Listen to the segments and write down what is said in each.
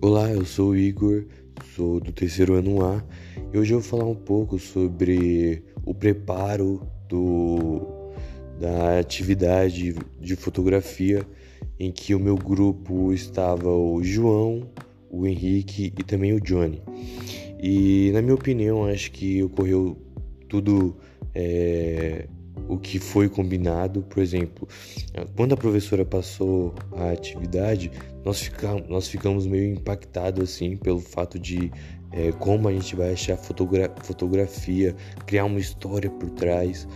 Olá, eu sou o Igor, sou do terceiro ano A e hoje eu vou falar um pouco sobre o preparo do, da atividade de fotografia em que o meu grupo estava o João, o Henrique e também o Johnny. E na minha opinião, acho que ocorreu tudo é, o que foi combinado. Por exemplo, quando a professora passou a atividade, nós ficamos, nós ficamos meio impactados assim pelo fato de é, como a gente vai achar fotogra fotografia, criar uma história por trás.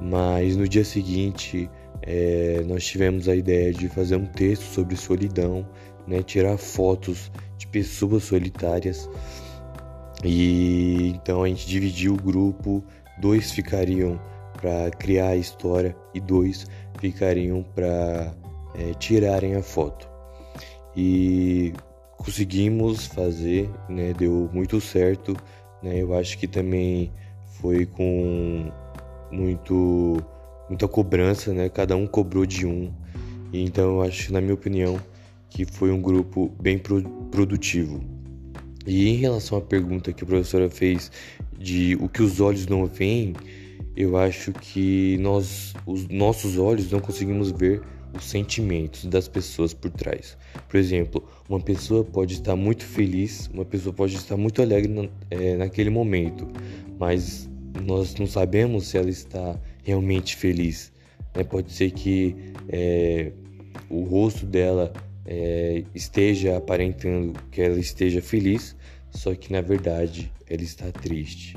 Mas no dia seguinte é, nós tivemos a ideia de fazer um texto sobre solidão, né, tirar fotos de pessoas solitárias. E então a gente dividiu o grupo, dois ficariam para criar a história e dois ficariam para é, tirarem a foto. E conseguimos fazer, né? Deu muito certo, né? Eu acho que também foi com muito muita cobrança, né? Cada um cobrou de um. Então eu acho, na minha opinião, que foi um grupo bem produtivo. E em relação à pergunta que a professora fez de o que os olhos não veem, eu acho que nós, os nossos olhos não conseguimos ver os sentimentos das pessoas por trás. Por exemplo, uma pessoa pode estar muito feliz, uma pessoa pode estar muito alegre na, é, naquele momento, mas nós não sabemos se ela está realmente feliz. Né? Pode ser que é, o rosto dela é, esteja aparentando que ela esteja feliz, só que na verdade ela está triste.